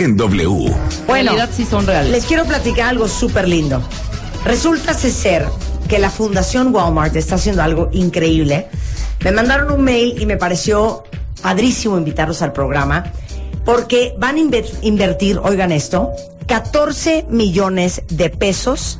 En W. Bueno, realidad sí son reales. les quiero platicar algo súper lindo. Resulta ser que la Fundación Walmart está haciendo algo increíble. Me mandaron un mail y me pareció padrísimo invitarlos al programa porque van a inver- invertir, oigan esto, 14 millones de pesos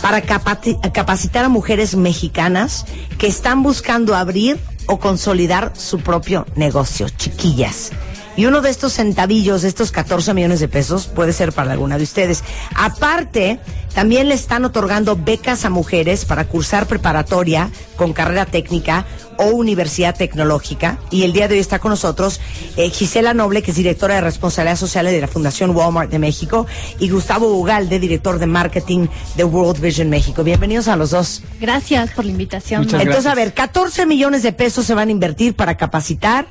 para capacitar a mujeres mexicanas que están buscando abrir o consolidar su propio negocio, chiquillas. Y uno de estos centavillos, de estos 14 millones de pesos, puede ser para alguna de ustedes. Aparte, también le están otorgando becas a mujeres para cursar preparatoria con carrera técnica o universidad tecnológica. Y el día de hoy está con nosotros eh, Gisela Noble, que es directora de responsabilidad social de la Fundación Walmart de México, y Gustavo Ugalde, director de marketing de World Vision México. Bienvenidos a los dos. Gracias por la invitación. Muchas Entonces, gracias. a ver, 14 millones de pesos se van a invertir para capacitar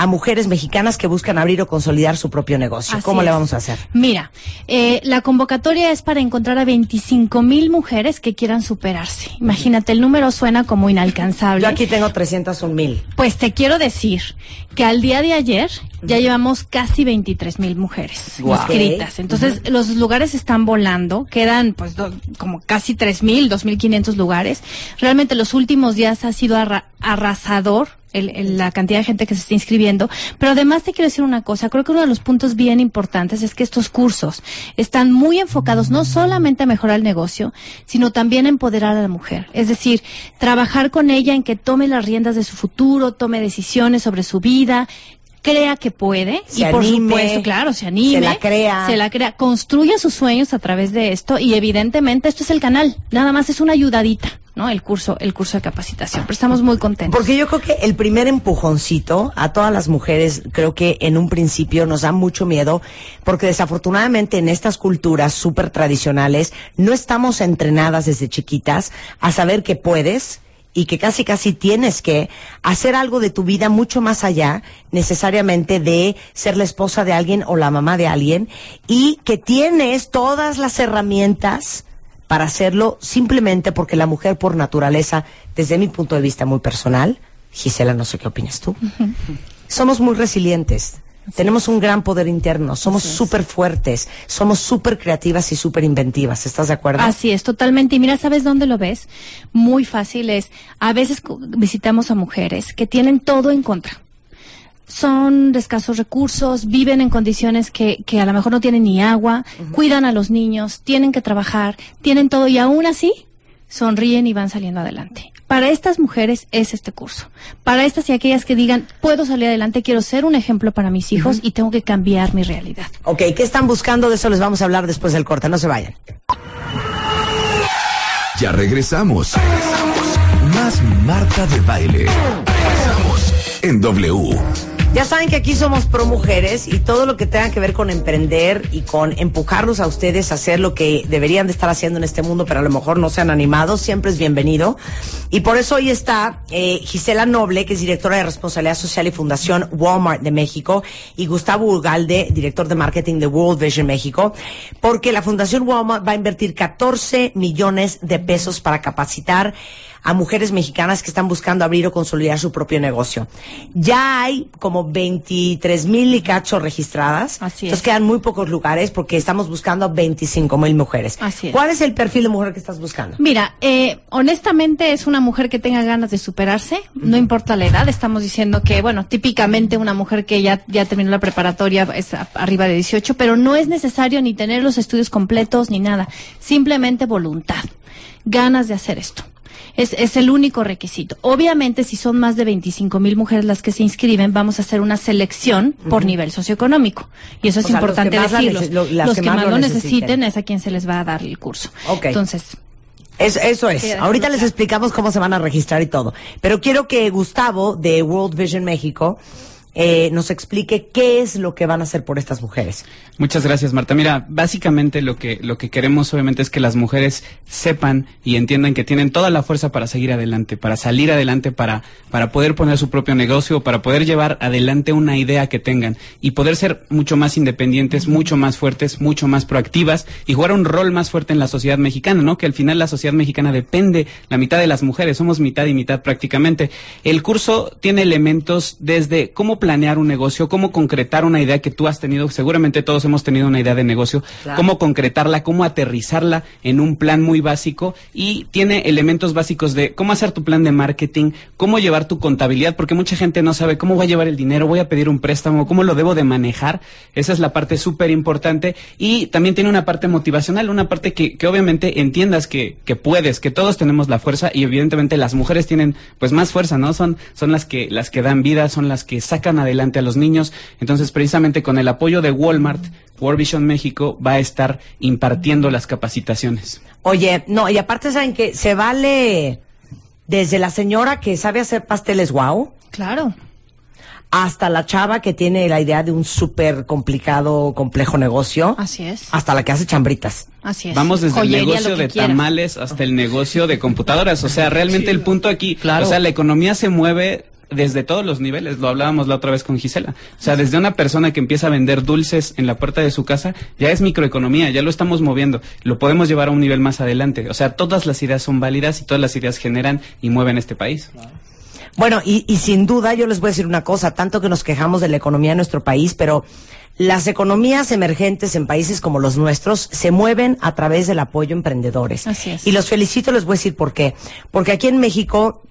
a mujeres mexicanas que buscan abrir o consolidar su propio negocio. Así ¿Cómo le vamos a hacer? Mira, eh, la convocatoria es para encontrar a 25 mil mujeres que quieran superarse. Imagínate, el número suena como inalcanzable. Yo aquí tengo 301 mil. Pues te quiero decir que al día de ayer ya llevamos casi 23 mil mujeres inscritas. Entonces, los lugares están volando. Quedan pues do- como casi 3 mil, 2.500 lugares. Realmente los últimos días ha sido arra- arrasador. El- el- la cantidad de gente que se está inscribiendo. Pero además te quiero decir una cosa, creo que uno de los puntos bien importantes es que estos cursos están muy enfocados no solamente a mejorar el negocio, sino también a empoderar a la mujer. Es decir, trabajar con ella en que tome las riendas de su futuro, tome decisiones sobre su vida, crea que puede Se y por anime, supuesto, claro, se anime, se la crea. se la crea, construya sus sueños a través de esto y evidentemente esto es el canal, nada más es una ayudadita, El curso, el curso de capacitación, pero estamos muy contentos. Porque yo creo que el primer empujoncito a todas las mujeres, creo que en un principio nos da mucho miedo, porque desafortunadamente en estas culturas súper tradicionales no estamos entrenadas desde chiquitas a saber que puedes y que casi casi tienes que hacer algo de tu vida mucho más allá necesariamente de ser la esposa de alguien o la mamá de alguien y que tienes todas las herramientas para hacerlo simplemente porque la mujer por naturaleza, desde mi punto de vista muy personal, Gisela, no sé qué opinas tú, somos muy resilientes. Tenemos un gran poder interno, somos súper fuertes, somos súper creativas y súper inventivas. ¿Estás de acuerdo? Así es, totalmente. Y mira, ¿sabes dónde lo ves? Muy fácil es, a veces visitamos a mujeres que tienen todo en contra. Son de escasos recursos, viven en condiciones que, que a lo mejor no tienen ni agua, cuidan a los niños, tienen que trabajar, tienen todo y aún así sonríen y van saliendo adelante. Para estas mujeres es este curso. Para estas y aquellas que digan, puedo salir adelante, quiero ser un ejemplo para mis hijos y tengo que cambiar mi realidad. Ok, ¿qué están buscando? De eso les vamos a hablar después del corte. No se vayan. Ya regresamos. Regresamos. Más Marta de Baile. Regresamos en W. Ya saben que aquí somos pro mujeres y todo lo que tenga que ver con emprender y con empujarlos a ustedes a hacer lo que deberían de estar haciendo en este mundo, pero a lo mejor no se han animado, siempre es bienvenido. Y por eso hoy está eh, Gisela Noble, que es directora de Responsabilidad Social y Fundación Walmart de México, y Gustavo Urgalde, director de marketing de World Vision México, porque la Fundación Walmart va a invertir 14 millones de pesos para capacitar a mujeres mexicanas que están buscando abrir o consolidar su propio negocio. Ya hay como 23 mil y cacho registradas. Así Entonces es. quedan muy pocos lugares porque estamos buscando a 25 mil mujeres. Así es. ¿Cuál es el perfil de mujer que estás buscando? Mira, eh, honestamente es una mujer que tenga ganas de superarse, no importa la edad, estamos diciendo que, bueno, típicamente una mujer que ya, ya terminó la preparatoria es a- arriba de 18, pero no es necesario ni tener los estudios completos ni nada, simplemente voluntad, ganas de hacer esto. Es, es el único requisito. Obviamente, si son más de 25 mil mujeres las que se inscriben, vamos a hacer una selección por nivel socioeconómico. Y eso es los importante que más la decirlo. lo- los que más más lo necesiten. es a quien se les va a dar el curso. Ok. Entonces, Es- eso es. Ahorita les explicamos cómo se van a registrar y todo. Pero quiero que Gustavo de World Vision México eh, nos explique qué es lo que van a hacer por estas mujeres. Muchas gracias, Marta. Mira, básicamente lo que, lo que queremos obviamente es que las mujeres sepan y entiendan que tienen toda la fuerza para seguir adelante, para salir adelante, para, para poder poner su propio negocio, para poder llevar adelante una idea que tengan y poder ser mucho más independientes, mucho más fuertes, mucho más proactivas y jugar un rol más fuerte en la sociedad mexicana, ¿no? Que al final la sociedad mexicana depende la mitad de las mujeres, somos mitad y mitad prácticamente. El curso tiene elementos desde cómo planear un negocio, cómo concretar una idea que tú has tenido, seguramente todos hemos tenido una idea de negocio, cómo concretarla, cómo aterrizarla en un plan muy básico y tiene elementos básicos de cómo hacer tu plan de marketing, cómo llevar tu contabilidad, porque mucha gente no sabe cómo voy a llevar el dinero, voy a pedir un préstamo, cómo lo debo de manejar. Esa es la parte súper importante y también tiene una parte motivacional, una parte que, que obviamente entiendas que, que puedes, que todos tenemos la fuerza y evidentemente las mujeres tienen pues más fuerza, ¿no? Son, son las que, las que dan vida, son las que sacan adelante a los niños. Entonces, precisamente con el apoyo de Walmart, World Vision México va a estar impartiendo las capacitaciones. Oye, no, y aparte saben que se vale desde la señora que sabe hacer pasteles wow Claro. hasta la chava que tiene la idea de un súper complicado, complejo negocio, Así es. hasta la que hace chambritas. Así es. Vamos desde Joyería, el negocio de quieras. tamales hasta el negocio de computadoras. O sea, realmente el punto aquí, Claro. o sea, la economía se mueve desde todos los niveles, lo hablábamos la otra vez con Gisela. O sea, desde una persona que empieza a vender dulces en la puerta de su casa, ya es microeconomía, ya lo estamos moviendo. Lo podemos llevar a un nivel más adelante. O sea, todas las ideas son válidas y todas las ideas generan y mueven este país. Bueno, y, y sin duda yo les voy a decir una cosa, tanto que nos quejamos de la economía de nuestro país, pero las economías emergentes en países como los nuestros se mueven a través del apoyo a emprendedores. Así es. Y los felicito, les voy a decir por qué. Porque aquí en México,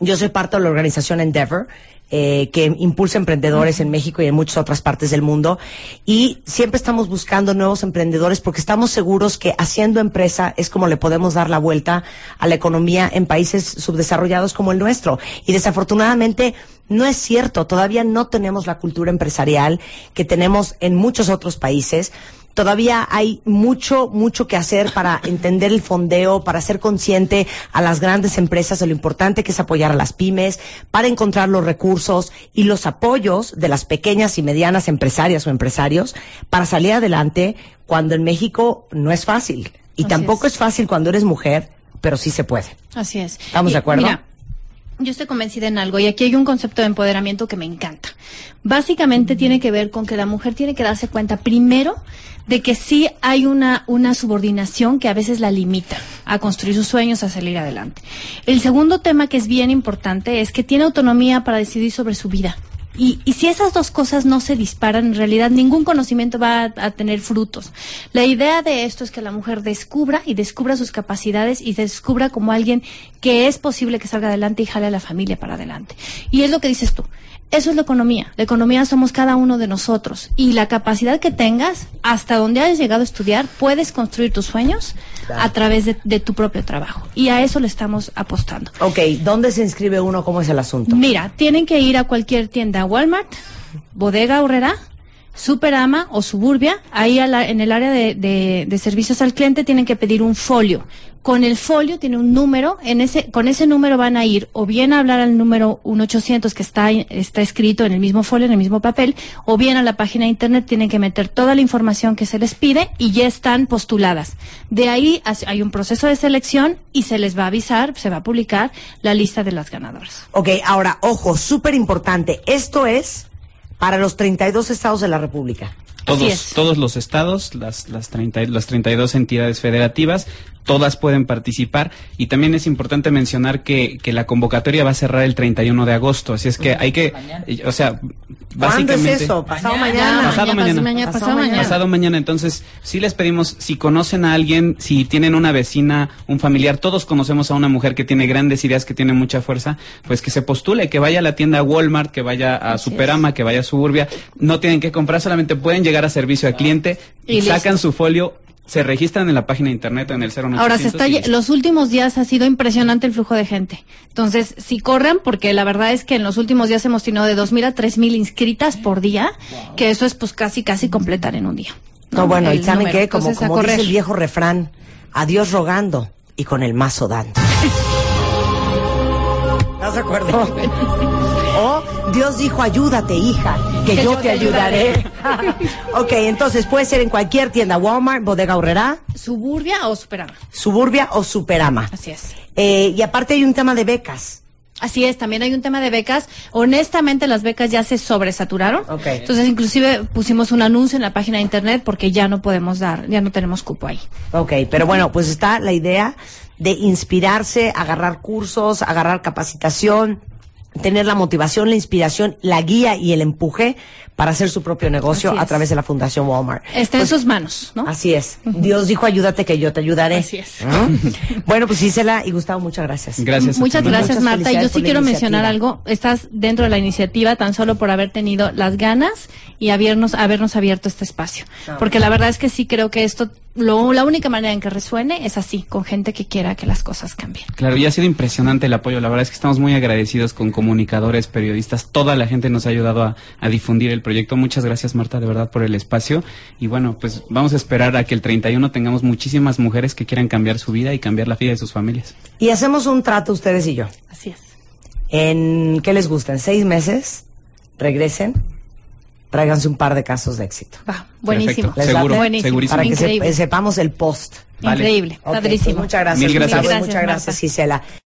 yo soy parte de la organización Endeavor, eh, que impulsa emprendedores en México y en muchas otras partes del mundo. Y siempre estamos buscando nuevos emprendedores porque estamos seguros que haciendo empresa es como le podemos dar la vuelta a la economía en países subdesarrollados como el nuestro. Y desafortunadamente no es cierto, todavía no tenemos la cultura empresarial que tenemos en muchos otros países. Todavía hay mucho, mucho que hacer para entender el fondeo, para ser consciente a las grandes empresas de lo importante que es apoyar a las pymes, para encontrar los recursos y los apoyos de las pequeñas y medianas empresarias o empresarios para salir adelante cuando en México no es fácil. Y Así tampoco es. es fácil cuando eres mujer, pero sí se puede. Así es. ¿Estamos Y, de acuerdo? Mira, yo estoy convencida en algo y aquí hay un concepto de empoderamiento que me encanta. Básicamente tiene que ver con que la mujer tiene que darse cuenta primero de que sí hay una, una subordinación que a veces la limita a construir sus sueños, a salir adelante. El segundo tema que es bien importante es que tiene autonomía para decidir sobre su vida. Y, y si esas dos cosas no se disparan, en realidad ningún conocimiento va a, a tener frutos. La idea de esto es que la mujer descubra y descubra sus capacidades y descubra como alguien que es posible que salga adelante y jale a la familia para adelante. Y es lo que dices tú. Eso es la economía. La economía somos cada uno de nosotros. Y la capacidad que tengas, hasta donde hayas llegado a estudiar, puedes construir tus sueños a través de, de tu propio trabajo. Y a eso le estamos apostando. Ok, ¿dónde se inscribe uno? ¿Cómo es el asunto? Mira, tienen que ir a cualquier tienda Walmart, Bodega Horrera, Superama o Suburbia. Ahí a la- en el área de, de- de servicios al cliente tienen que pedir un folio. Con el folio tiene un número, en ese, con ese número van a ir o bien a hablar al número 1800 que está, está escrito en el mismo folio, en el mismo papel, o bien a la página de internet tienen que meter toda la información que se les pide y ya están postuladas. De ahí hay un proceso de selección y se les va a avisar, se va a publicar la lista de las ganadoras. Ok, ahora, ojo, súper importante. Esto es para los 32 estados de la República. Todos, todos los estados, las, las, 30, y- las 32 entidades federativas, todas pueden participar. Y también es importante mencionar que, que la convocatoria va a cerrar el 31 de agosto. Así es que hay que, o sea, ¿Cuándo es eso? ¿Pasado mañana? Pasado mañana. mañana, Pasado pasado mañana. Pasado mañana, entonces, sí les pedimos, si conocen a alguien, si tienen una vecina, un familiar, todos conocemos a una mujer que tiene grandes ideas, que tiene mucha fuerza, pues que se postule, que vaya a la tienda Walmart, que vaya a Superama, que vaya a Suburbia. No tienen que comprar, solamente pueden llegar a servicio al cliente, Y sacan listo. su folio, se registran en la página de internet en el 01800. Ahora se está y los últimos días ha sido impresionante el flujo de gente. Entonces, si corran porque la verdad es que en los últimos días hemos tenido de 2000 a 3000 inscritas por día, que eso es pues casi casi completar en un día. No, bueno, y ¿saben número. qué? Como, Entonces, como dice el viejo refrán, adiós rogando y con el mazo dando. ¿Estás de acuerdo? O Dios dijo, ayúdate, hija, que, yo, te ayudaré. ok, entonces puede ser en cualquier tienda, Walmart, Bodega Horrera, Suburbia o Superama. Suburbia o Superama. Así es. Eh, y aparte hay un tema de becas. Así es, también hay un tema de becas. Honestamente, las becas ya se sobresaturaron. Ok. Entonces, inclusive pusimos un anuncio en la página de internet porque ya no podemos dar, ya no tenemos cupo ahí. Ok, pero bueno, pues está la idea de inspirarse, agarrar cursos, agarrar capacitación, tener la motivación, la inspiración, la guía y el empuje para hacer su propio negocio a través de la Fundación Walmart. Está en Pues, sus manos, ¿no? Así es. Dios dijo, ayúdate que yo te ayudaré. Así es. ¿No? bueno, pues Gisela y Gustavo, muchas gracias. Gracias. Muchas gracias, Muchas Marta. Y yo sí quiero mencionar algo. Estás dentro de la iniciativa tan solo por haber tenido las ganas y habernos, habernos abierto este espacio. Porque la verdad es que sí creo que esto, lo, la única manera en que resuene es así, con gente que quiera que las cosas cambien. Claro, y ha sido impresionante el apoyo. La verdad es que estamos muy agradecidos con comunicadores, periodistas. Toda la gente nos ha ayudado a, a difundir el proyecto. Muchas gracias, Marta, de verdad, por el espacio. Y bueno, pues vamos a esperar a que el 31 tengamos muchísimas mujeres que quieran cambiar su vida y cambiar la vida de sus familias. Y hacemos un trato ustedes y yo. Así es. En, ¿qué les gusta? En seis meses, regresen, tráiganse un par de casos de éxito. Va, buenísimo. ¿Les Seguro? Buenísimo. segurísimo. Para que sepamos el post. Vale. Increíble. Padrísimo. pues muchas gracias. Mil gracias. Muchas gracias, Marta. Gisela.